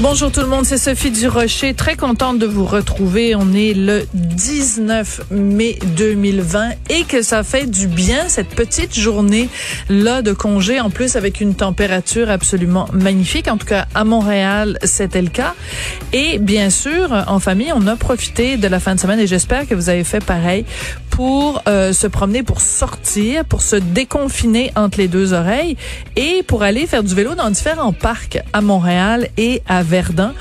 Bonjour tout le monde, c'est Sophie Durocher. Très contente de vous retrouver. On est le 19 mai 2020 et que ça fait du bien cette petite journée là de congé en plus avec une température absolument magnifique. En tout cas, à Montréal, c'était le cas. Et bien sûr, en famille, on a profité de la fin de semaine et j'espère que vous avez fait pareil pour euh, se promener, pour sortir, pour se déconfiner entre les deux oreilles et pour aller faire du vélo dans différents parcs à Montréal et à Verdun.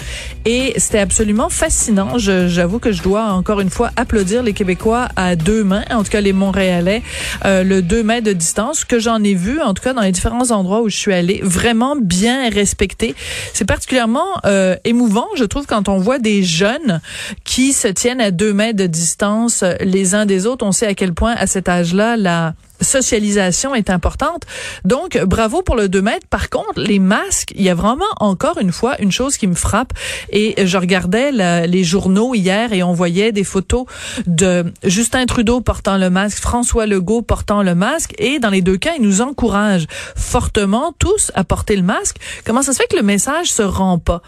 Et c'était absolument fascinant. J'avoue que je dois encore une fois applaudir les Québécois à deux mains, en tout cas les Montréalais, euh, le deux mètres de distance que j'en ai vu, en tout cas dans les différents endroits où je suis allée, vraiment bien respecté. C'est particulièrement euh, émouvant, je trouve, quand on voit des jeunes qui se tiennent à deux mètres de distance les uns des autres. On sait à quel point à cet âge-là, la socialisation est importante. Donc, bravo pour le 2 mètres. Par contre, les masques, il y a vraiment encore une fois une chose qui me frappe. Et je regardais les journaux hier et on voyait des photos de Justin Trudeau portant le masque, François Legault portant le masque. Et dans les deux cas, ils nous encouragent fortement tous à porter le masque. Comment ça se fait que le message se rend pas?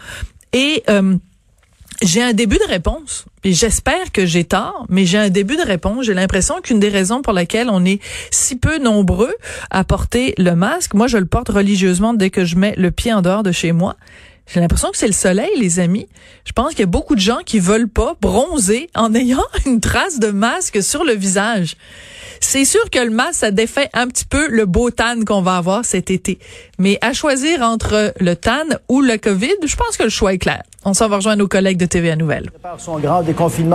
Et euh, j'ai un début de réponse. Et j'espère que j'ai tort, mais j'ai un début de réponse. J'ai l'impression qu'une des raisons pour laquelle on est si peu nombreux à porter le masque, moi je le porte religieusement dès que je mets le pied en dehors de chez moi. J'ai l'impression que c'est le soleil, les amis. Je pense qu'il y a beaucoup de gens qui veulent pas bronzer en ayant une trace de masque sur le visage. C'est sûr que le masque, ça défait un petit peu le beau tan qu'on va avoir cet été. Mais à choisir entre le tan ou le COVID, je pense que le choix est clair. On s'en va rejoindre nos collègues de TVA Nouvelle.